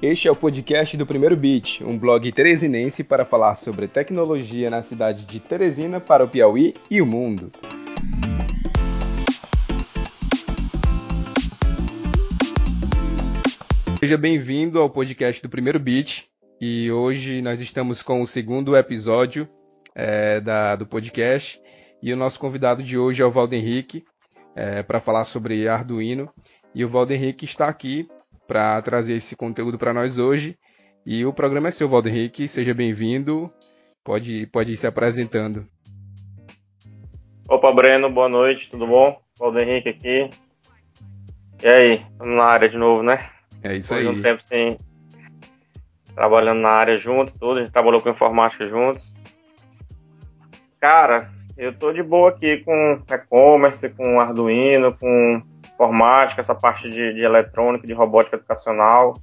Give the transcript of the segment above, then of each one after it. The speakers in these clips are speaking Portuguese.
Este é o podcast do Primeiro Beat, um blog teresinense para falar sobre tecnologia na cidade de Teresina para o Piauí e o mundo. Seja bem-vindo ao podcast do Primeiro Beat e hoje nós estamos com o segundo episódio é, da, do podcast e o nosso convidado de hoje é o Valdo Henrique é, para falar sobre Arduino e o Valdo Henrique está aqui para trazer esse conteúdo para nós hoje. E o programa é seu, Valdo Henrique. Seja bem-vindo. Pode, pode ir se apresentando. Opa, Breno, boa noite, tudo bom? Valdo Henrique aqui. E aí, estamos na área de novo, né? É isso Depois aí. um tempo sem trabalhando na área junto, tudo, a gente trabalhou com informática juntos. Cara, eu tô de boa aqui com e-commerce, com Arduino, com informática, essa parte de, de eletrônica, de robótica educacional.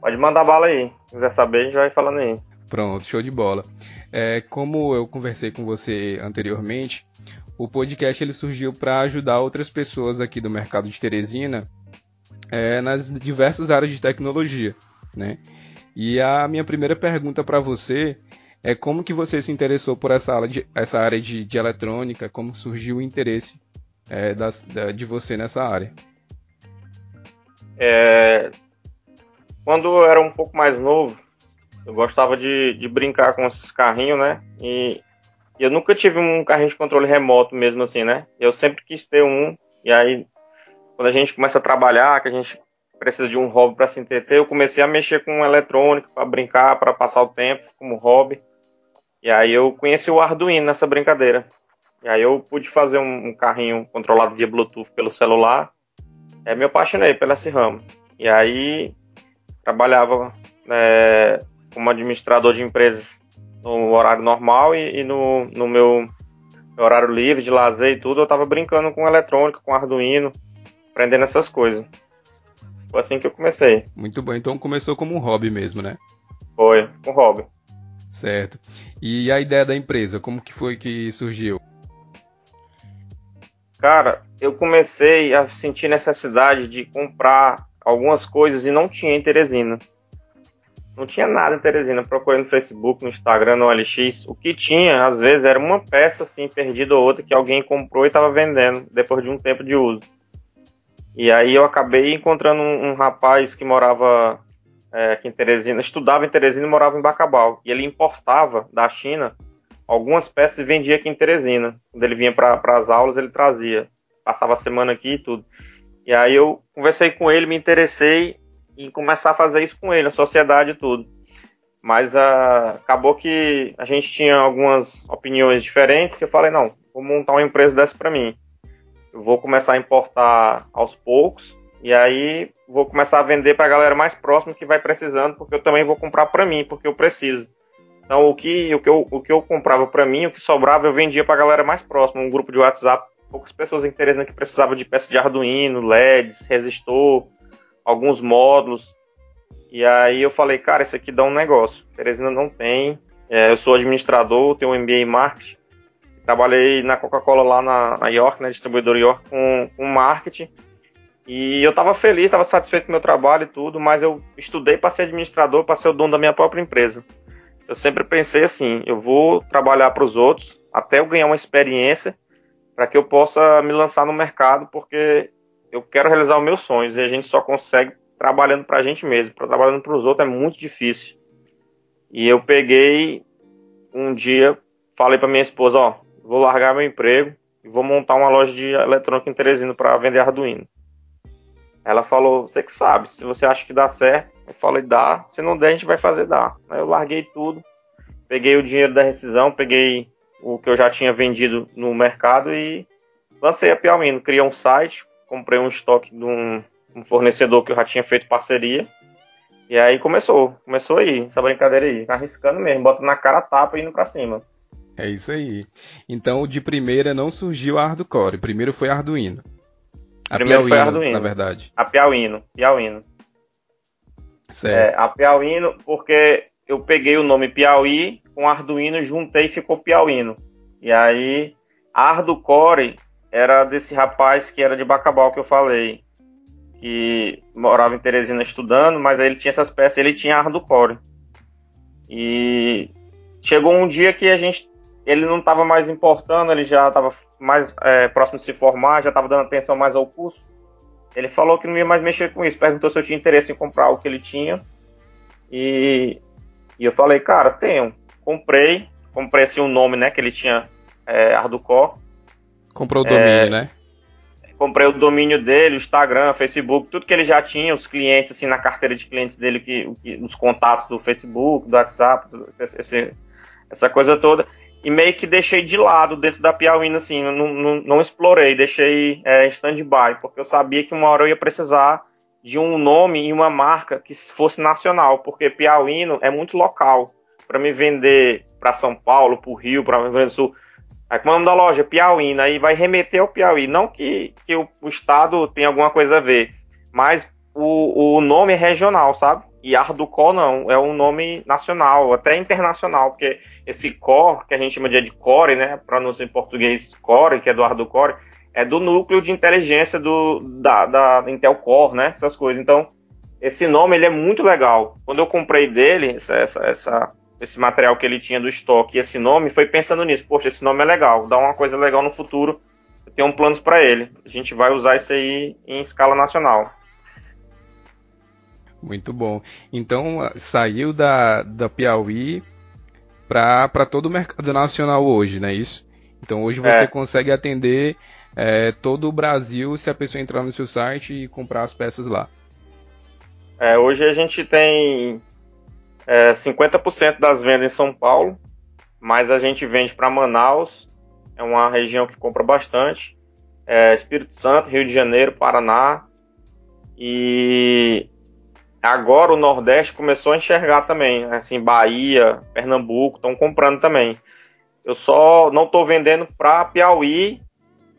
Pode mandar bala aí. Se quiser saber, a gente vai falando aí. Pronto, show de bola. É, como eu conversei com você anteriormente, o podcast ele surgiu para ajudar outras pessoas aqui do mercado de Teresina é, nas diversas áreas de tecnologia, né? E a minha primeira pergunta para você é como que você se interessou por essa área de, essa área de, de eletrônica, como surgiu o interesse é, das, da, de você nessa área? É, quando eu era um pouco mais novo, eu gostava de, de brincar com esses carrinhos, né? E, e eu nunca tive um carrinho de controle remoto mesmo assim, né? Eu sempre quis ter um. E aí, quando a gente começa a trabalhar, que a gente precisa de um hobby para se entreter, eu comecei a mexer com eletrônica para brincar, para passar o tempo como hobby. E aí eu conheci o Arduino nessa brincadeira. E aí eu pude fazer um, um carrinho controlado via Bluetooth pelo celular. É, me apaixonei pelo esse ramo. E aí trabalhava é, como administrador de empresas no horário normal e, e no, no meu, meu, horário livre de lazer e tudo, eu estava brincando com eletrônica, com Arduino, aprendendo essas coisas. Foi assim que eu comecei. Muito bom, então começou como um hobby mesmo, né? Foi, um hobby. Certo. E a ideia da empresa, como que foi que surgiu? Cara, eu comecei a sentir necessidade de comprar algumas coisas e não tinha em Teresina. Não tinha nada em Teresina. Procurei no Facebook, no Instagram, no LX. O que tinha, às vezes, era uma peça assim, perdida ou outra que alguém comprou e estava vendendo depois de um tempo de uso. E aí eu acabei encontrando um, um rapaz que morava é, aqui em Teresina, estudava em Teresina e morava em Bacabal. E ele importava da China algumas peças e vendia aqui em Teresina. Quando ele vinha para as aulas, ele trazia. Passava a semana aqui e tudo. E aí eu conversei com ele, me interessei em começar a fazer isso com ele, a sociedade e tudo. Mas uh, acabou que a gente tinha algumas opiniões diferentes e eu falei, não, vou montar uma empresa dessa para mim. Eu vou começar a importar aos poucos e aí vou começar a vender para a galera mais próxima que vai precisando, porque eu também vou comprar para mim, porque eu preciso. Então, o que, o que, eu, o que eu comprava para mim, o que sobrava, eu vendia para a galera mais próxima, um grupo de WhatsApp, poucas pessoas interessam que precisavam de peças de Arduino, LEDs, resistor, alguns módulos. E aí eu falei, cara, isso aqui dá um negócio. Teresina não tem. É, eu sou administrador, tenho um MBA em marketing. Trabalhei na Coca-Cola lá na, na York, né, distribuidor York, com, com marketing. E eu estava feliz, estava satisfeito com o meu trabalho e tudo, mas eu estudei para ser administrador, para ser o dono da minha própria empresa eu sempre pensei assim: eu vou trabalhar para os outros até eu ganhar uma experiência para que eu possa me lançar no mercado, porque eu quero realizar os meus sonhos e a gente só consegue trabalhando para a gente mesmo. Trabalhando para os outros é muito difícil. E eu peguei um dia, falei para minha esposa: ó, vou largar meu emprego e vou montar uma loja de eletrônica em Teresina para vender Arduino. Ela falou: você que sabe, se você acha que dá certo, eu falei, dá. Se não der, a gente vai fazer dar. Aí eu larguei tudo, peguei o dinheiro da rescisão, peguei o que eu já tinha vendido no mercado e lancei a Piauino. Criei um site, comprei um estoque de um, um fornecedor que eu já tinha feito parceria. E aí começou, começou aí, essa brincadeira aí, arriscando mesmo, bota na cara a tapa e indo pra cima. É isso aí. Então, de primeira não surgiu a Hardcore, primeiro foi Arduino. A primeiro Piauino, foi Arduino, na verdade. A Piauino, Piauino. Certo. É, a Piauíno, porque eu peguei o nome Piauí com Arduino, juntei e ficou Piauíno. E aí, Arducore era desse rapaz que era de Bacabal que eu falei. que morava em Teresina estudando, mas aí ele tinha essas peças, ele tinha hardcore. E chegou um dia que a gente, ele não estava mais importando, ele já estava mais é, próximo de se formar, já estava dando atenção mais ao curso. Ele falou que não ia mais mexer com isso, perguntou se eu tinha interesse em comprar o que ele tinha. E, e eu falei, cara, tenho. Comprei, comprei assim um nome, né, que ele tinha, é, Arducore. Comprou o domínio, é, né? Comprei o domínio dele, o Instagram, Facebook, tudo que ele já tinha, os clientes, assim, na carteira de clientes dele, que, que os contatos do Facebook, do WhatsApp, esse, essa coisa toda e meio que deixei de lado dentro da Piauí, assim, não, não, não explorei, deixei é, stand-by, porque eu sabia que uma hora eu ia precisar de um nome e uma marca que fosse nacional, porque Piauíno é muito local. Para me vender para São Paulo, para o Rio, para o Rio Grande do Sul, aí como é o nome da loja? Piauíno, aí vai remeter ao Piauí. Não que, que o, o estado tenha alguma coisa a ver, mas o, o nome é regional, sabe? E Arducol não, é um nome nacional, até internacional, porque esse core, que a gente chama de core, né, pronúncia em português core, que é do Arducore, é do núcleo de inteligência do, da, da Intel Core, né, essas coisas. Então, esse nome ele é muito legal. Quando eu comprei dele, essa, essa, essa, esse material que ele tinha do estoque esse nome, foi pensando nisso. Poxa, esse nome é legal, dá uma coisa legal no futuro. Eu tenho um planos para ele. A gente vai usar isso aí em escala nacional. Muito bom. Então saiu da, da Piauí para todo o mercado nacional hoje, não é isso? Então hoje você é. consegue atender é, todo o Brasil se a pessoa entrar no seu site e comprar as peças lá. É, hoje a gente tem é, 50% das vendas em São Paulo, mas a gente vende para Manaus, é uma região que compra bastante, é, Espírito Santo, Rio de Janeiro, Paraná, e Agora o Nordeste começou a enxergar também, assim, Bahia, Pernambuco estão comprando também. Eu só não estou vendendo para Piauí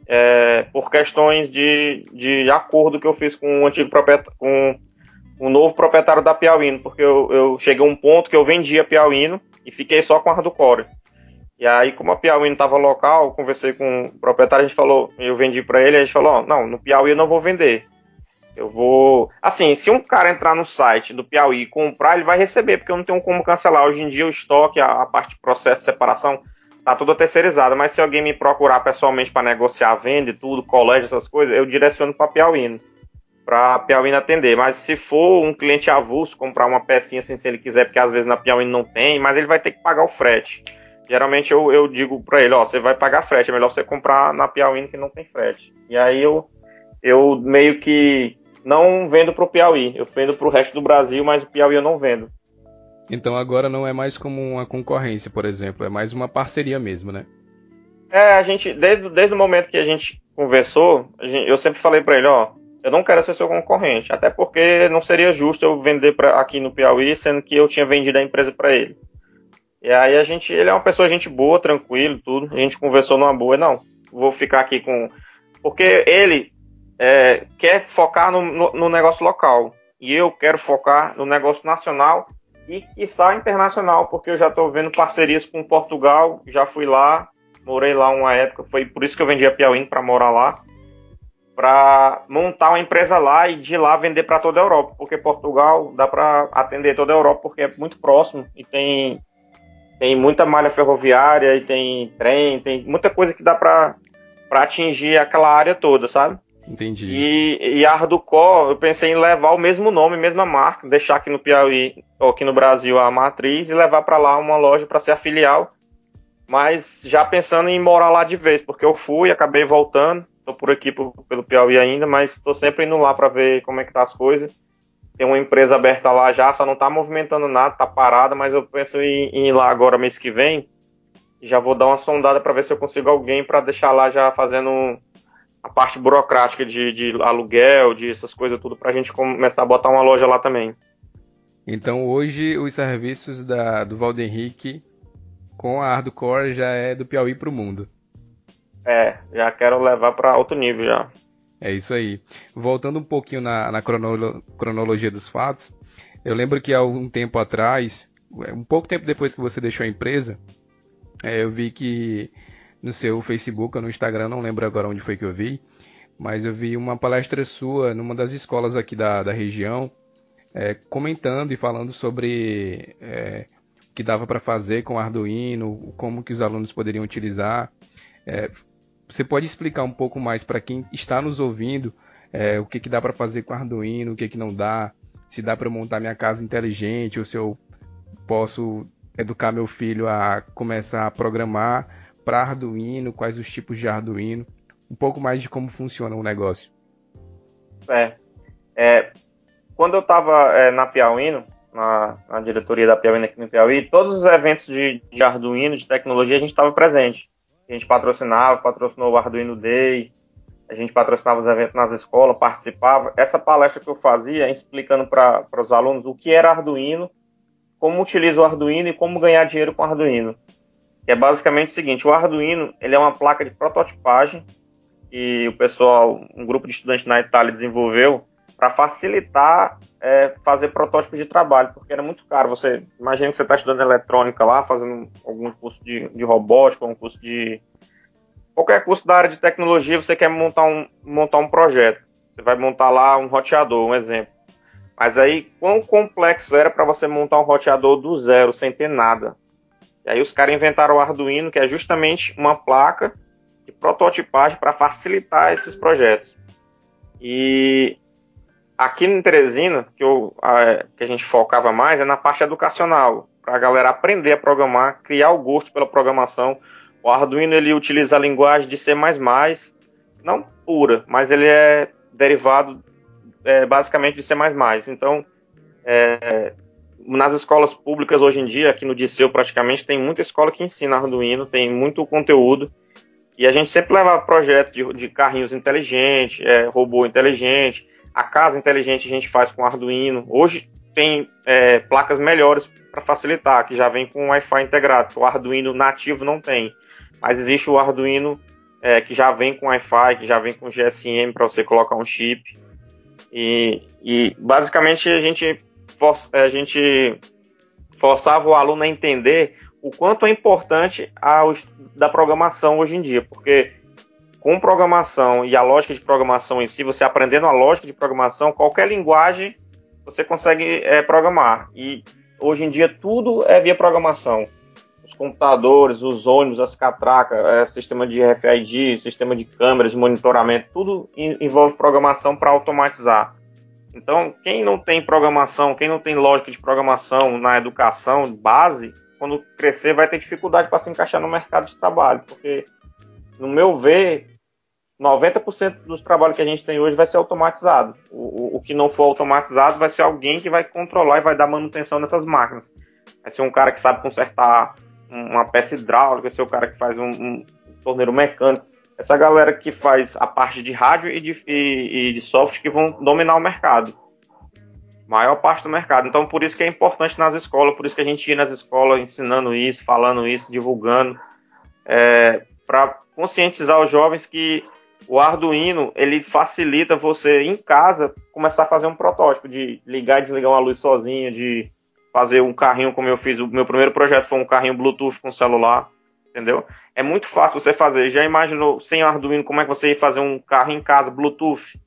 é, por questões de, de acordo que eu fiz com o antigo proprietário, com o novo proprietário da Piauíno, porque eu, eu cheguei a um ponto que eu vendia Piauíno e fiquei só com a Hardcore. E aí, como a Piauí estava local, conversei com o proprietário, a gente falou, eu vendi para ele, a gente falou, não, no Piauí eu não vou vender. Eu vou. Assim, se um cara entrar no site do Piauí e comprar, ele vai receber, porque eu não tenho como cancelar. Hoje em dia o estoque, a, a parte de processo de separação, tá tudo terceirizada. Mas se alguém me procurar pessoalmente para negociar venda e tudo, colégio, essas coisas, eu direciono para Piauí. Para Piauí atender. Mas se for um cliente avulso comprar uma pecinha assim, se ele quiser, porque às vezes na Piauí não tem, mas ele vai ter que pagar o frete. Geralmente eu, eu digo para ele, ó, você vai pagar frete, é melhor você comprar na Piauí que não tem frete. E aí eu, eu meio que não vendo para o Piauí. Eu vendo para o resto do Brasil, mas o Piauí eu não vendo. Então agora não é mais como uma concorrência, por exemplo, é mais uma parceria mesmo, né? É, a gente, desde, desde o momento que a gente conversou, a gente, eu sempre falei para ele, ó, eu não quero ser seu concorrente, até porque não seria justo eu vender pra, aqui no Piauí, sendo que eu tinha vendido a empresa para ele. E aí a gente, ele é uma pessoa gente boa, tranquilo, tudo. A gente conversou numa boa, não, vou ficar aqui com, porque ele é, quer focar no, no, no, negócio local. E eu quero focar no negócio nacional e, quiçá, internacional, porque eu já estou vendo parcerias com Portugal, já fui lá, morei lá uma época, foi por isso que eu vendi a Piauí para morar lá, para montar uma empresa lá e de lá vender para toda a Europa, porque Portugal dá para atender toda a Europa, porque é muito próximo e tem, tem muita malha ferroviária e tem trem, tem muita coisa que dá para atingir aquela área toda, sabe? Entendi. E, e a Arducó, eu pensei em levar o mesmo nome, mesma marca, deixar aqui no Piauí, ou aqui no Brasil a matriz e levar para lá uma loja para ser a filial. Mas já pensando em morar lá de vez, porque eu fui, acabei voltando, tô por aqui por, pelo Piauí ainda, mas estou sempre indo lá para ver como é que tá as coisas. Tem uma empresa aberta lá já, só não tá movimentando nada, tá parada, mas eu penso em, em ir lá agora mês que vem. Já vou dar uma sondada para ver se eu consigo alguém para deixar lá já fazendo a parte burocrática de, de aluguel, de essas coisas tudo, para a gente começar a botar uma loja lá também. Então hoje os serviços da, do Valdo Henrique com a Hardcore já é do Piauí para o mundo. É, já quero levar para outro nível já. É isso aí. Voltando um pouquinho na, na cronolo, cronologia dos fatos, eu lembro que há um tempo atrás, um pouco tempo depois que você deixou a empresa, é, eu vi que no seu Facebook ou no Instagram, não lembro agora onde foi que eu vi, mas eu vi uma palestra sua numa das escolas aqui da, da região, é, comentando e falando sobre é, o que dava para fazer com Arduino, como que os alunos poderiam utilizar. É, você pode explicar um pouco mais para quem está nos ouvindo é, o que, que dá para fazer com Arduino, o que, que não dá, se dá para montar minha casa inteligente ou se eu posso educar meu filho a começar a programar para Arduino, quais os tipos de Arduino, um pouco mais de como funciona o negócio. Certo. É, quando eu estava é, na Piauíno, na, na, diretoria da Piauíno aqui no Piauí, todos os eventos de, de Arduino, de tecnologia, a gente estava presente. A gente patrocinava, patrocinou o Arduino Day, a gente patrocinava os eventos nas escolas, participava. Essa palestra que eu fazia, explicando para os alunos o que era Arduino como utiliza o Arduino e como ganhar dinheiro com Arduino. Que é basicamente o seguinte, o Arduino ele é uma placa de prototipagem que o pessoal, um grupo de estudantes na Itália desenvolveu para facilitar é, fazer protótipos de trabalho, porque era muito caro. Você imagina que você está estudando eletrônica lá, fazendo algum curso de, de robótica, um curso de qualquer curso da área de tecnologia, você quer montar um, montar um projeto. Você vai montar lá um roteador, um exemplo. Mas aí, quão complexo era para você montar um roteador do zero, sem ter nada? E aí os caras inventaram o Arduino, que é justamente uma placa de prototipagem para facilitar esses projetos. E aqui em Teresina, que, eu, a, que a gente focava mais, é na parte educacional, para a galera aprender a programar, criar o gosto pela programação. O Arduino ele utiliza a linguagem de C++, não pura, mas ele é derivado é, basicamente de C++. Então, é, nas escolas públicas hoje em dia, aqui no Diceu praticamente, tem muita escola que ensina Arduino, tem muito conteúdo, e a gente sempre leva projetos de, de carrinhos inteligentes, é, robô inteligente, a casa inteligente a gente faz com Arduino. Hoje tem é, placas melhores para facilitar, que já vem com Wi-Fi integrado, o Arduino nativo não tem. Mas existe o Arduino é, que já vem com Wi-Fi, que já vem com GSM para você colocar um chip. E, e basicamente a gente, for, a gente forçava o aluno a entender o quanto é importante a, da programação hoje em dia, porque com programação e a lógica de programação em si, você aprendendo a lógica de programação, qualquer linguagem você consegue é, programar. E hoje em dia tudo é via programação. Os computadores, os ônibus, as catracas, é, sistema de RFID, sistema de câmeras, monitoramento, tudo envolve programação para automatizar. Então, quem não tem programação, quem não tem lógica de programação na educação base, quando crescer vai ter dificuldade para se encaixar no mercado de trabalho, porque, no meu ver, 90% dos trabalhos que a gente tem hoje vai ser automatizado. O, o, o, que não for automatizado vai ser alguém que vai controlar e vai dar manutenção nessas máquinas. Vai ser um cara que sabe consertar uma peça hidráulica, vai ser o cara que faz um, um torneiro mecânico. Essa galera que faz a parte de rádio e de, e, e de software que vão dominar o mercado. Maior parte do mercado. Então, por isso que é importante nas escolas, por isso que a gente ia nas escolas ensinando isso, falando isso, divulgando, é, para conscientizar os jovens que o Arduino ele facilita você em casa começar a fazer um protótipo de ligar e desligar uma luz sozinho, de fazer um carrinho como eu fiz. O meu primeiro projeto foi um carrinho Bluetooth com celular, entendeu? É muito fácil você fazer. Já imaginou sem Arduino como é que você ia fazer um carro em casa Bluetooth?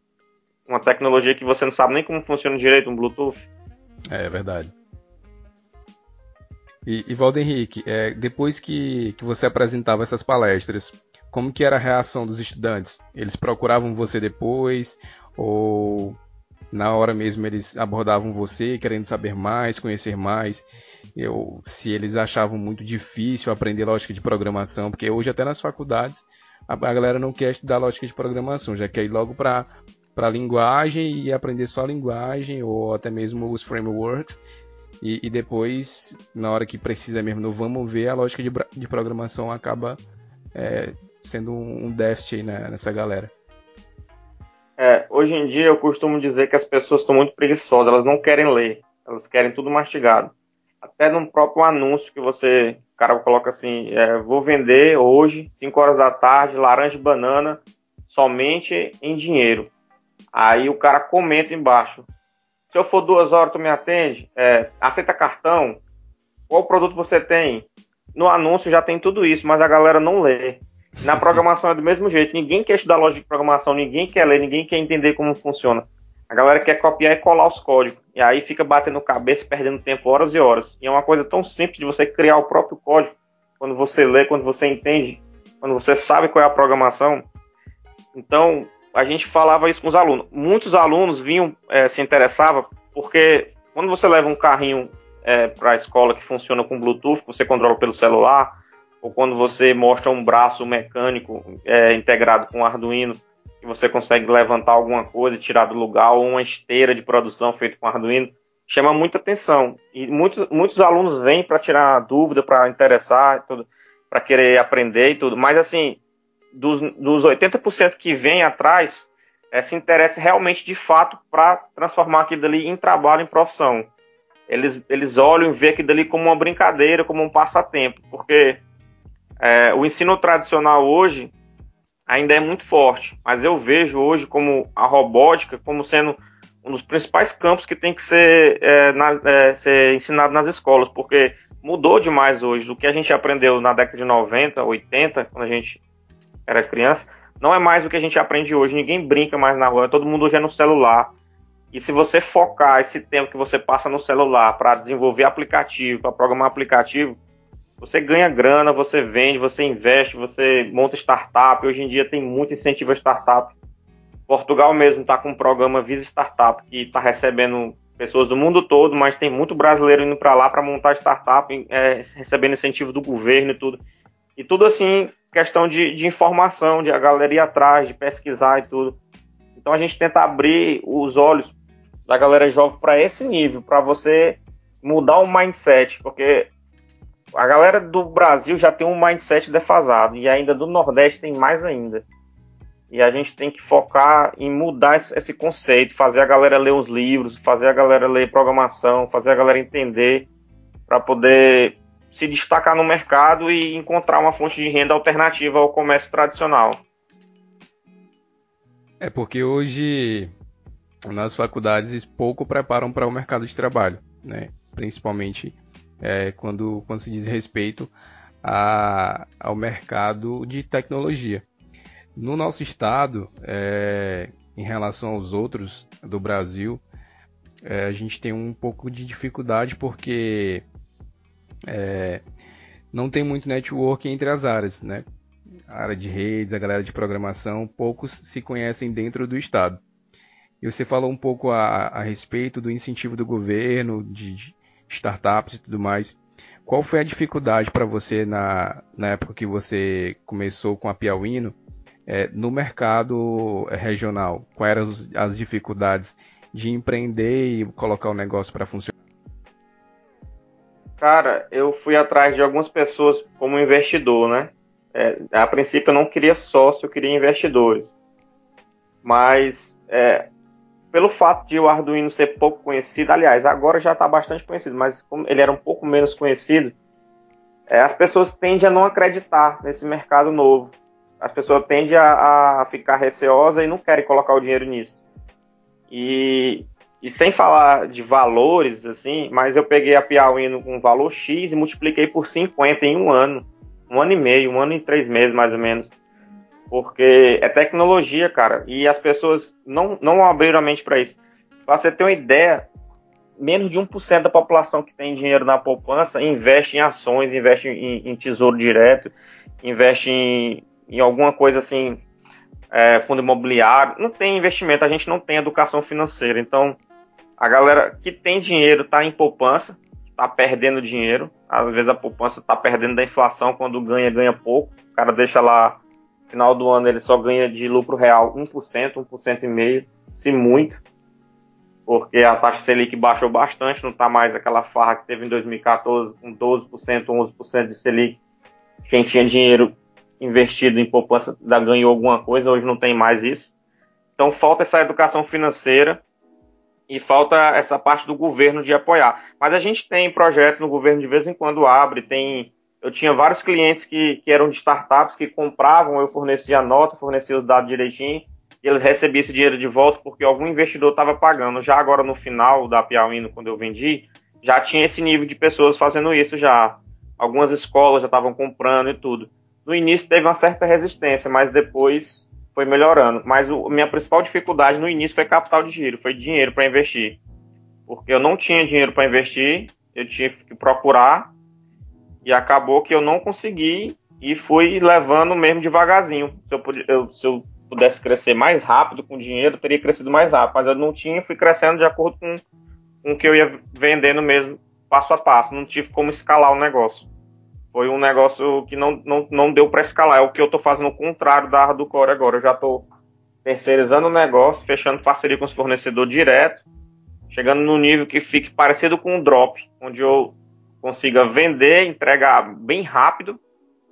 Uma tecnologia que você não sabe nem como funciona direito um Bluetooth. É, é verdade. E, e Valdo Henrique, é, depois que, que você apresentava essas palestras, como que era a reação dos estudantes? Eles procuravam você depois ou na hora mesmo eles abordavam você, querendo saber mais, conhecer mais, eu, se eles achavam muito difícil aprender lógica de programação, porque hoje até nas faculdades a, a galera não quer estudar lógica de programação, já quer ir logo para para linguagem e aprender só a linguagem ou até mesmo os frameworks e, e, depois na hora que precisa mesmo no vamos ver a lógica de, de programação acaba é, sendo um, um déficit né, nessa galera. É, hoje em dia eu costumo dizer que as pessoas estão muito preguiçosas, elas não querem ler, elas querem tudo mastigado. Até no próprio anúncio que você, o cara coloca assim, é, vou vender hoje, 5 horas da tarde, laranja e banana, somente em dinheiro. Aí o cara comenta embaixo, se eu for duas horas, tu me atende? É, aceita cartão? Qual produto você tem? No anúncio já tem tudo isso, mas a galera não lê. Na programação é do mesmo jeito. Ninguém quer estudar lógica de programação, ninguém quer ler, ninguém quer entender como funciona. A galera quer copiar e colar os códigos. E aí fica batendo cabeça, perdendo tempo horas e horas. E é uma coisa tão simples de você criar o próprio código. Quando você lê, quando você entende, quando você sabe qual é a programação. Então, a gente falava isso com os alunos. Muitos alunos vinham, é, se interessavam, porque quando você leva um carrinho é, para a escola que funciona com Bluetooth, você controla pelo celular, ou quando você mostra um braço mecânico é, integrado com Arduino, que você consegue levantar alguma coisa, tirar do lugar, ou uma esteira de produção feita com Arduino, chama muita atenção. E muitos, muitos alunos vêm para tirar dúvida, para interessar, para querer aprender e tudo. Mas, assim, dos, dos 80% que vem atrás, é, se interessa realmente de fato para transformar aquilo ali em trabalho, em profissão. Eles, eles olham e veem aquilo ali como uma brincadeira, como um passatempo, porque é, o ensino tradicional hoje ainda é muito forte, mas eu vejo hoje como a robótica como sendo um dos principais campos que tem que ser, é, na, é, ser ensinado nas escolas, porque mudou demais hoje. O que a gente aprendeu na década de 90, 80, quando a gente era criança, não é mais o que a gente aprende hoje. Ninguém brinca mais na rua, todo mundo hoje é no celular. E se você focar esse tempo que você passa no celular para desenvolver aplicativo, para programar aplicativo, você ganha grana, você vende, você investe, você monta startup. Hoje em dia tem muito incentivo a startup. Portugal mesmo está com um programa Visa Startup que está recebendo pessoas do mundo todo, mas tem muito brasileiro indo para lá para montar startup, é, recebendo incentivo do governo e tudo. E tudo assim, questão de, de informação, de a galera ir atrás, de pesquisar e tudo. Então a gente tenta abrir os olhos da galera jovem para esse nível, para você mudar o mindset, porque a galera do Brasil já tem um mindset defasado e ainda do Nordeste tem mais ainda. E a gente tem que focar em mudar esse conceito, fazer a galera ler os livros, fazer a galera ler programação, fazer a galera entender para poder se destacar no mercado e encontrar uma fonte de renda alternativa ao comércio tradicional. É porque hoje nas faculdades pouco preparam para o mercado de trabalho, né? principalmente é, quando, quando se diz respeito a, ao mercado de tecnologia. No nosso estado, é, em relação aos outros do Brasil, é, a gente tem um pouco de dificuldade porque é, não tem muito network entre as áreas, né? A área de redes, a galera de programação, poucos se conhecem dentro do estado. E você falou um pouco a, a respeito do incentivo do governo, de, de, startups e tudo mais. Qual foi a dificuldade para você na, na época que você começou com a Piauíno é, no mercado regional? Quais eram as dificuldades de empreender e colocar o negócio para funcionar? Cara, eu fui atrás de algumas pessoas como investidor, né? É, a princípio eu não queria sócio, eu queria investidores. Mas é, pelo fato de o Arduino ser pouco conhecido, aliás, agora já está bastante conhecido, mas como ele era um pouco menos conhecido, é, as pessoas tendem a não acreditar nesse mercado novo. As pessoas tendem a, a ficar receosas e não querem colocar o dinheiro nisso. E e sem falar de valores, assim, mas eu peguei a Piauí com um valor X e multipliquei por 50 em um ano. Um ano e meio, um ano e três meses, mais ou menos. Porque é tecnologia, cara. E as pessoas não, não abriram a mente para isso. Pra você ter uma ideia, menos de 1% da população que tem dinheiro na poupança investe em ações, investe em, em tesouro direto, investe em, em alguma coisa assim, é, fundo imobiliário. Não tem investimento, a gente não tem educação financeira. Então, a galera que tem dinheiro está em poupança, está perdendo dinheiro. Às vezes a poupança está perdendo da inflação, quando ganha, ganha pouco. O cara deixa lá, final do ano ele só ganha de lucro real 1%, 1,5%, se muito. Porque a taxa Selic baixou bastante, não está mais aquela farra que teve em 2014 com 12%, 11% de Selic. Quem tinha dinheiro investido em poupança ainda ganhou alguma coisa, hoje não tem mais isso. Então falta essa educação financeira e falta essa parte do governo de apoiar. Mas a gente tem projetos no governo de vez em quando abre, tem eu tinha vários clientes que, que eram de startups que compravam, eu fornecia a nota, fornecia os dados direitinho, e eles recebiam esse dinheiro de volta porque algum investidor estava pagando. Já agora no final da Piauí, quando eu vendi, já tinha esse nível de pessoas fazendo isso já. Algumas escolas já estavam comprando e tudo. no início teve uma certa resistência, mas depois foi melhorando. Mas a minha principal dificuldade no início foi capital de giro, foi dinheiro para investir. Porque eu não tinha dinheiro para investir, eu tive que procurar e acabou que eu não consegui e fui levando mesmo devagarzinho. Se eu, eu, se eu pudesse crescer mais rápido com dinheiro, teria crescido mais rápido, mas eu não tinha, fui crescendo de acordo com, com o que eu ia vendendo mesmo, passo a passo. Não tive como escalar o negócio. Foi um negócio que não, não, não deu para escalar. É o que eu estou fazendo o contrário da do Core agora. Eu já estou terceirizando o negócio, fechando parceria com os fornecedores direto, chegando no nível que fique parecido com um drop, onde eu consiga vender, entregar bem rápido,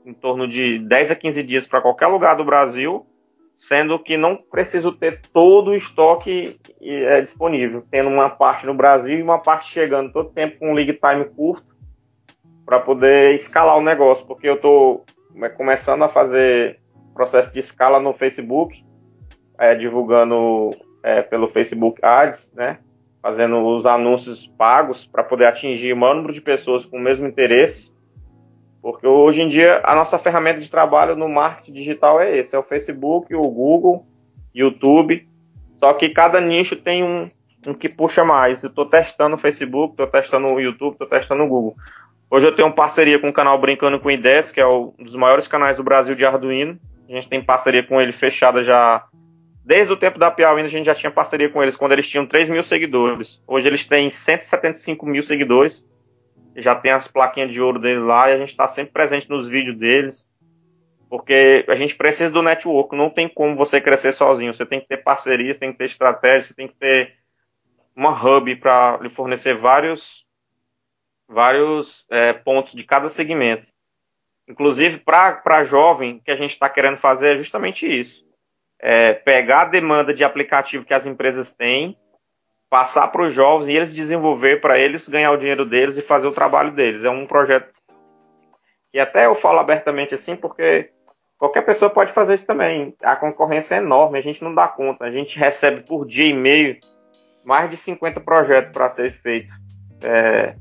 em torno de 10 a 15 dias para qualquer lugar do Brasil, sendo que não preciso ter todo o estoque é, disponível, tendo uma parte no Brasil e uma parte chegando todo tempo com um lead time curto para poder escalar o negócio, porque eu estou é, começando a fazer processo de escala no Facebook, é, divulgando é, pelo Facebook Ads, né? Fazendo os anúncios pagos para poder atingir o maior número de pessoas com o mesmo interesse. Porque hoje em dia a nossa ferramenta de trabalho no marketing digital é esse: é o Facebook, o Google, YouTube. Só que cada nicho tem um, um que puxa mais. Eu estou testando o Facebook, estou testando o YouTube, estou testando o Google. Hoje eu tenho parceria com o canal Brincando com Ideias, que é um dos maiores canais do Brasil de Arduino. A gente tem parceria com ele fechada já. Desde o tempo da Piauí, a gente já tinha parceria com eles, quando eles tinham 3 mil seguidores. Hoje eles têm 175 mil seguidores. Já tem as plaquinhas de ouro deles lá e a gente está sempre presente nos vídeos deles. Porque a gente precisa do network. Não tem como você crescer sozinho. Você tem que ter parcerias, tem que ter estratégia, você tem que ter uma hub para lhe fornecer vários vários é, pontos de cada segmento. Inclusive, para jovem, que a gente está querendo fazer é justamente isso. É pegar a demanda de aplicativo que as empresas têm, passar para os jovens e eles desenvolver para eles ganhar o dinheiro deles e fazer o trabalho deles. É um projeto que até eu falo abertamente assim, porque qualquer pessoa pode fazer isso também. A concorrência é enorme, a gente não dá conta. A gente recebe por dia e meio mais de 50 projetos para ser feito. É,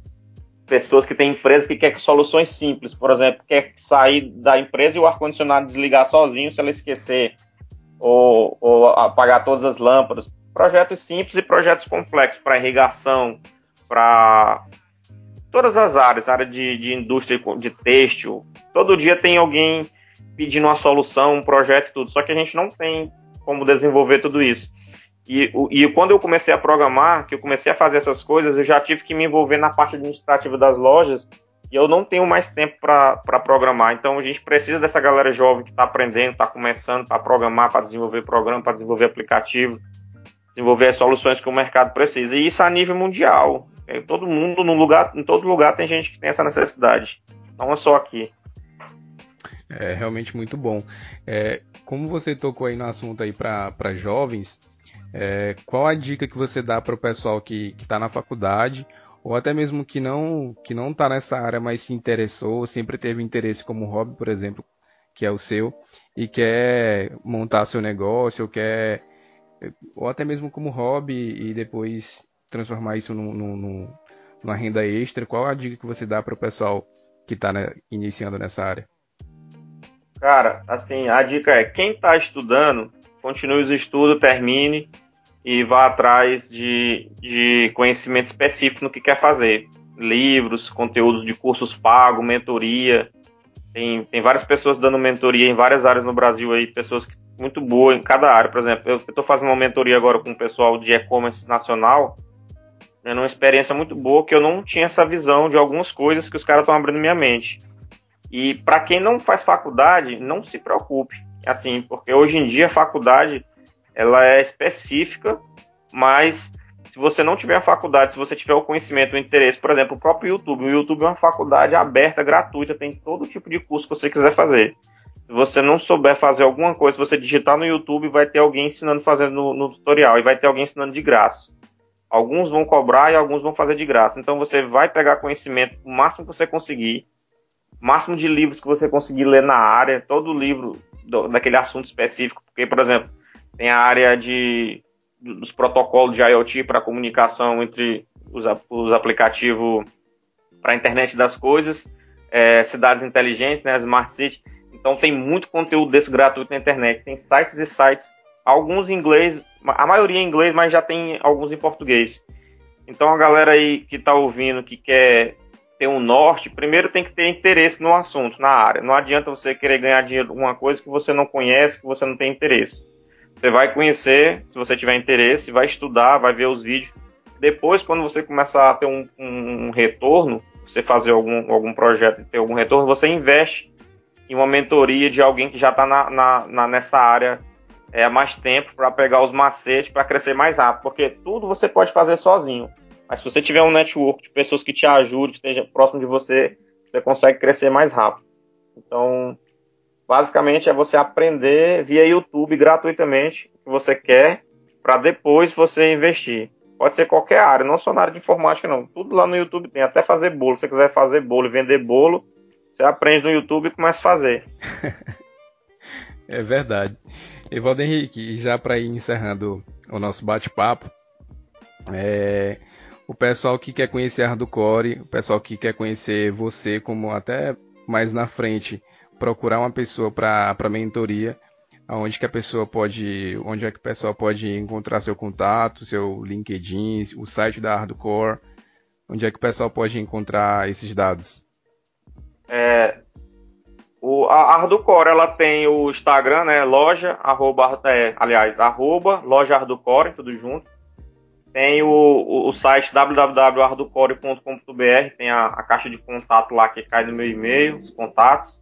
pessoas que têm empresas que querem soluções simples. Por exemplo, quer sair da empresa e o ar-condicionado desligar sozinho se ela esquecer, ou, ou apagar todas as lâmpadas. Projetos simples e projetos complexos para irrigação, para todas as áreas, área de, de indústria de têxtil. Todo dia tem alguém pedindo uma solução, um projeto e tudo. Só que a gente não tem como desenvolver tudo isso. E, e quando eu comecei a programar, que eu comecei a fazer essas coisas, eu já tive que me envolver na parte administrativa das lojas e eu não tenho mais tempo para programar. Então a gente precisa dessa galera jovem que está aprendendo, está começando para programar, para desenvolver programa, para desenvolver aplicativo, desenvolver as soluções que o mercado precisa. E isso a nível mundial. É, todo mundo, no lugar, em todo lugar, tem gente que tem essa necessidade. Não é só aqui. É realmente muito bom. É, como você tocou aí no assunto aí para jovens, é, qual a dica que você dá para o pessoal que está na faculdade ou até mesmo que não que não está nessa área, mas se interessou, sempre teve interesse como hobby, por exemplo, que é o seu, e quer montar seu negócio, ou quer ou até mesmo como hobby e depois transformar isso num, num, numa renda extra. Qual a dica que você dá para o pessoal que está né, iniciando nessa área? Cara, assim, a dica é quem está estudando continue os estudos, termine e vá atrás de, de conhecimento específico no que quer fazer. Livros, conteúdos de cursos pagos, mentoria. Tem, tem várias pessoas dando mentoria em várias áreas no Brasil aí, pessoas que, muito boas em cada área. Por exemplo, eu estou fazendo uma mentoria agora com o pessoal de e-commerce nacional, é uma experiência muito boa que eu não tinha essa visão de algumas coisas que os caras estão abrindo minha mente. E para quem não faz faculdade, não se preocupe assim, porque hoje em dia a faculdade ela é específica, mas se você não tiver a faculdade, se você tiver o conhecimento, o interesse, por exemplo, o próprio YouTube, o YouTube é uma faculdade aberta, gratuita, tem todo tipo de curso que você quiser fazer. Se você não souber fazer alguma coisa, se você digitar no YouTube, vai ter alguém ensinando fazendo no, no tutorial e vai ter alguém ensinando de graça. Alguns vão cobrar e alguns vão fazer de graça. Então você vai pegar conhecimento o máximo que você conseguir, máximo de livros que você conseguir ler na área, todo livro do, daquele assunto específico, porque, por exemplo, tem a área de, dos protocolos de IoT para comunicação entre os, os aplicativos para a internet das coisas, é, cidades inteligentes, né, Smart City. Então tem muito conteúdo desse gratuito na internet. Tem sites e sites, alguns em inglês, a maioria em inglês, mas já tem alguns em português. Então a galera aí que está ouvindo, que quer ter um norte, primeiro tem que ter interesse no assunto, na área. Não adianta você querer ganhar dinheiro com uma coisa que você não conhece, que você não tem interesse. Você vai conhecer, se você tiver interesse, vai estudar, vai ver os vídeos. Depois, quando você começar a ter um, um, retorno, você fazer algum, algum projeto e ter algum retorno, você investe em uma mentoria de alguém que já está na, na, na, nessa área é, há mais tempo para pegar os macetes para crescer mais rápido. Porque tudo você pode fazer sozinho. Mas se você tiver um network de pessoas que te ajudem, que esteja próximo de você, você consegue crescer mais rápido. Então, basicamente é você aprender via YouTube gratuitamente o que você quer para depois você investir. Pode ser qualquer área, não só na área de informática, não. Tudo lá no YouTube tem, até fazer bolo. Se você quiser fazer bolo e vender bolo, você aprende no YouTube e começa a fazer. é verdade. Evaldo Henrique, já para ir encerrando o nosso bate-papo, é, o pessoal que quer conhecer a Hardcore, o pessoal que quer conhecer você como até mais na frente, procurar uma pessoa para mentoria, aonde que a pessoa pode, onde é que a pessoa pode encontrar seu contato, seu LinkedIn, o site da Hardcore, onde é que o pessoal pode encontrar esses dados? É, o, a Hardcore, ela tem o Instagram, né, loja, arroba, é, aliás, arroba, loja Hardcore, tudo junto. Tem o, o, o site www.arducore.com.br, tem a, a, caixa de contato lá que cai no meu e-mail, os contatos.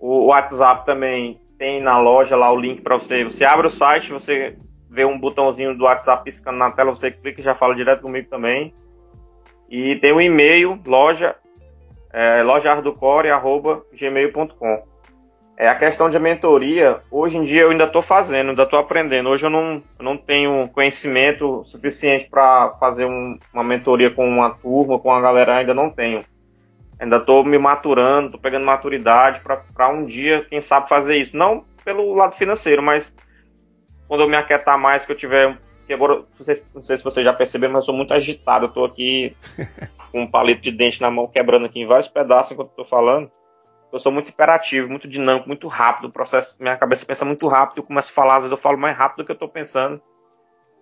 O, WhatsApp também tem na loja lá o link para você. Você abre o site, você vê um botãozinho do WhatsApp piscando na tela, você clica e já fala direto comigo também. E tem o e-mail, loja, é, lojaarducore.gmail.com. É, a questão de mentoria, hoje em dia eu ainda estou fazendo, ainda estou aprendendo. Hoje eu não, eu não tenho conhecimento suficiente para fazer um, uma mentoria com uma turma, com a galera, ainda não tenho. Ainda estou me maturando, estou pegando maturidade para um dia, quem sabe, fazer isso. Não pelo lado financeiro, mas quando eu me aquietar mais, que eu tiver. Que agora, não sei, não sei se vocês já perceberam, mas eu sou muito agitado. Eu estou aqui com um palito de dente na mão, quebrando aqui em vários pedaços enquanto estou falando. Eu sou muito hiperativo, muito dinâmico, muito rápido. O processo, minha cabeça pensa muito rápido. Eu começo a falar, às vezes eu falo mais rápido do que eu estou pensando.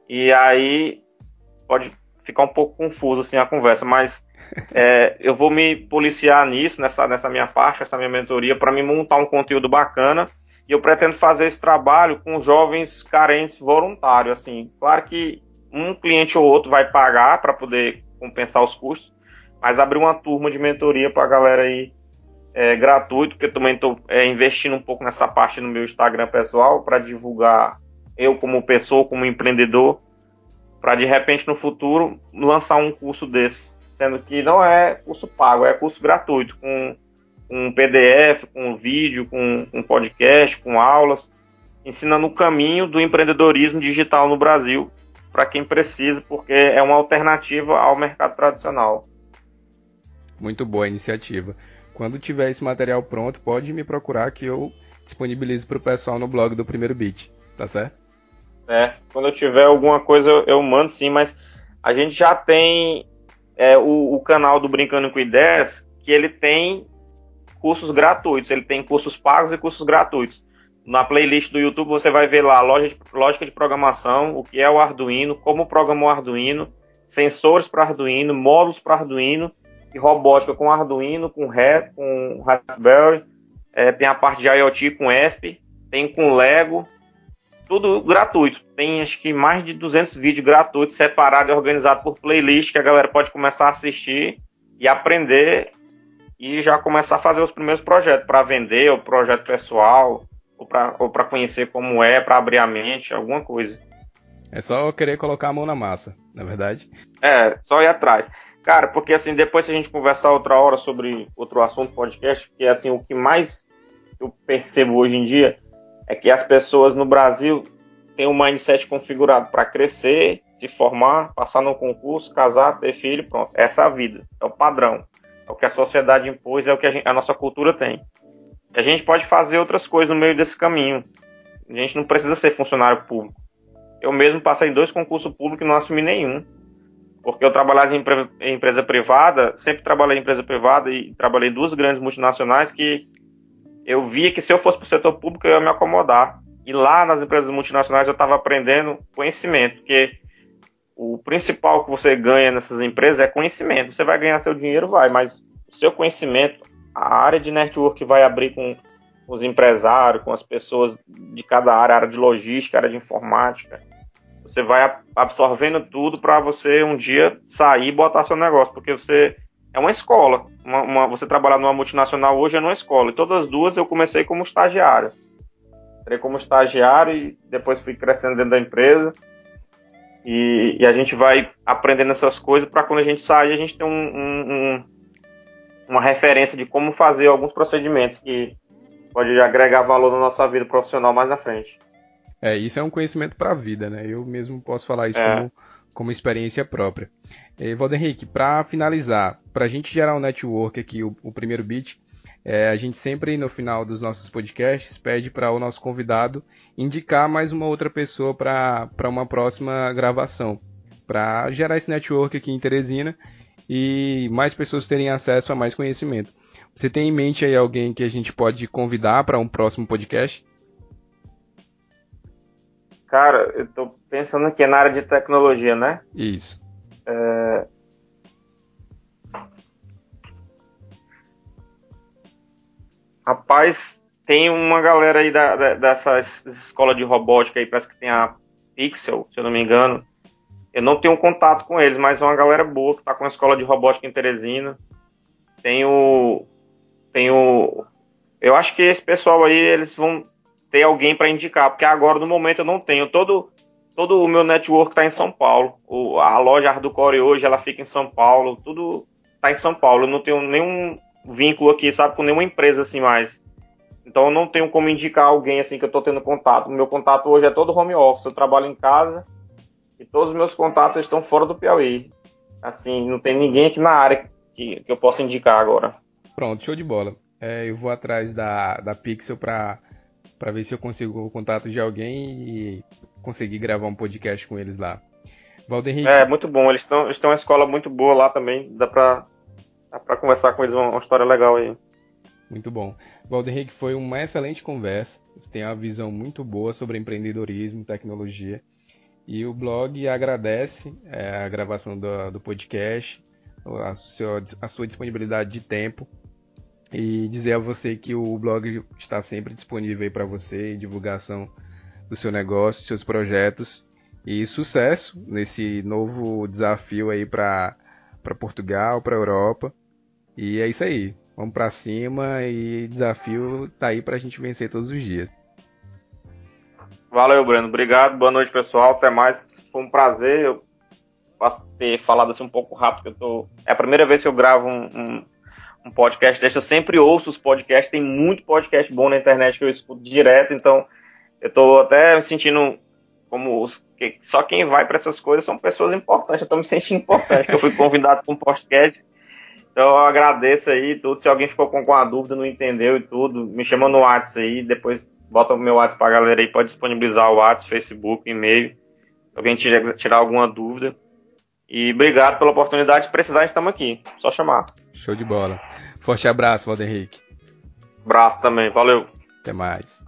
E aí pode ficar um pouco confuso assim a conversa, mas é, eu vou me policiar nisso, nessa, nessa minha parte, essa minha mentoria, para me montar um conteúdo bacana. E eu pretendo fazer esse trabalho com jovens carentes voluntários. Assim, claro que um cliente ou outro vai pagar para poder compensar os custos, mas abrir uma turma de mentoria para a galera aí é, gratuito, porque eu também estou é, investindo um pouco nessa parte no meu Instagram pessoal para divulgar eu como pessoa, como empreendedor, para de repente no futuro lançar um curso desse sendo que não é curso pago, é curso gratuito, com um PDF, com vídeo, com um podcast, com aulas, ensinando o caminho do empreendedorismo digital no Brasil para quem precisa, porque é uma alternativa ao mercado tradicional. Muito boa a iniciativa. Quando tiver esse material pronto, pode me procurar que eu disponibilizo para o pessoal no blog do Primeiro Beat, tá certo? É, quando eu tiver alguma coisa eu, eu mando sim, mas a gente já tem é, o, o, canal do Brincando com Ideias, que ele tem cursos gratuitos, ele tem cursos pagos e cursos gratuitos. Na playlist do YouTube você vai ver lá loja de, lógica de programação, o que é o Arduino, como programar o Arduino, sensores para Arduino, módulos para Arduino e robótica com Arduino, com, com Raspberry, é, tem a parte de IoT com ESP, tem com Lego, tudo gratuito. Tem acho que mais de 200 vídeos gratuitos, separados e organizados por playlist, que a galera pode começar a assistir e aprender e já começar a fazer os primeiros projetos para vender, ou projeto pessoal, ou para conhecer como é, para abrir a mente, alguma coisa. É só querer colocar a mão na massa, na é verdade? É, só ir atrás. Cara, porque assim, depois se a gente conversar outra hora sobre outro assunto podcast, que é assim, o que mais eu percebo hoje em dia é que as pessoas no Brasil têm um mindset configurado para crescer, se formar, passar no concurso, casar, ter filho, pronto. Essa é a vida, é o padrão. É o que a sociedade impôs, é o que a, gente, a nossa cultura tem. A gente pode fazer outras coisas no meio desse caminho. A gente não precisa ser funcionário público. Eu mesmo passei dois concursos públicos e não assumi nenhum. Porque eu trabalhava em empresa privada, sempre trabalhei em empresa privada e trabalhei em duas grandes multinacionais que eu via que se eu fosse para o setor público eu ia me acomodar. E lá nas empresas multinacionais eu estava aprendendo conhecimento, porque o principal que você ganha nessas empresas é conhecimento. Você vai ganhar seu dinheiro, vai, mas o seu conhecimento, a área de network vai abrir com os empresários, com as pessoas de cada área, área de logística, área de informática. Você vai absorvendo tudo para você um dia sair e botar seu negócio, porque você é uma escola. Uma, uma, você trabalhar numa multinacional hoje é numa escola. E todas as duas eu comecei como estagiário. Entrei como estagiário e depois fui crescendo dentro da empresa. E, e a gente vai aprendendo essas coisas para quando a gente sair, a gente ter um, um, um, uma referência de como fazer alguns procedimentos que pode agregar valor na nossa vida profissional mais na frente. É, isso é um conhecimento para a vida, né? Eu mesmo posso falar isso é. como, como experiência própria. E, Valder Henrique, para finalizar, para a gente gerar um network aqui, o, o primeiro bit, é, a gente sempre no final dos nossos podcasts pede para o nosso convidado indicar mais uma outra pessoa para uma próxima gravação, para gerar esse network aqui em Teresina e mais pessoas terem acesso a mais conhecimento. Você tem em mente aí alguém que a gente pode convidar para um próximo podcast? Cara, eu tô pensando aqui na área de tecnologia, né? Isso. É... Rapaz, tem uma galera aí da, da, dessa escola de robótica aí, parece que tem a Pixel, se eu não me engano. Eu não tenho contato com eles, mas é uma galera boa que tá com a escola de robótica em Teresina. Tem o. Tem o. Eu acho que esse pessoal aí, eles vão ter alguém para indicar, porque agora no momento eu não tenho. Todo, todo o meu network está em São Paulo. O, a loja Arducore hoje ela fica em São Paulo, tudo está em São Paulo. Eu não tenho nenhum vínculo aqui, sabe, com nenhuma empresa assim mais. Então eu não tenho como indicar alguém assim que eu estou tendo contato. Meu contato hoje é todo home office. Eu trabalho em casa e todos os meus contatos estão fora do Piauí. Assim, não tem ninguém aqui na área que, que eu possa indicar agora. Pronto, show de bola. É, eu vou atrás da, da Pixel para para ver se eu consigo o contato de alguém e conseguir gravar um podcast com eles lá. Valder É, muito bom. Eles estão eles têm uma escola muito boa lá também. Dá para dá pra conversar com eles, uma, uma história legal aí. Muito bom. Valder Henrique, foi uma excelente conversa. Você tem uma visão muito boa sobre empreendedorismo, tecnologia. E o blog agradece é, a gravação do, do podcast, a, seu, a sua disponibilidade de tempo e dizer a você que o blog está sempre disponível para você, divulgação do seu negócio, seus projetos e sucesso nesse novo desafio aí para para Portugal, para Europa. E é isso aí. Vamos para cima e desafio tá aí para a gente vencer todos os dias. Valeu, Breno. Obrigado. Boa noite, pessoal. Até mais. Foi um prazer. Eu posso ter falado assim um pouco rápido, eu tô. É a primeira vez que eu gravo um, um um podcast desse. Eu sempre ouço os podcasts, tem muito podcast bom na internet que eu escuto direto, então eu tô até me sentindo como que só quem vai para essas coisas são pessoas importantes. Eu tô me sentindo importante, que eu fui convidado para um podcast. Então eu agradeço aí tudo. Se alguém ficou com alguma dúvida, não entendeu e tudo, me chama no WhatsApp aí, depois bota o meu WhatsApp pra galera aí, pode disponibilizar o WhatsApp, Facebook, e-mail. Se alguém tirar alguma dúvida. E obrigado pela oportunidade. Se precisar, estamos aqui. Só chamar. Show de bola. Forte abraço, Valder Henrique. Abraço também. Valeu. Até mais.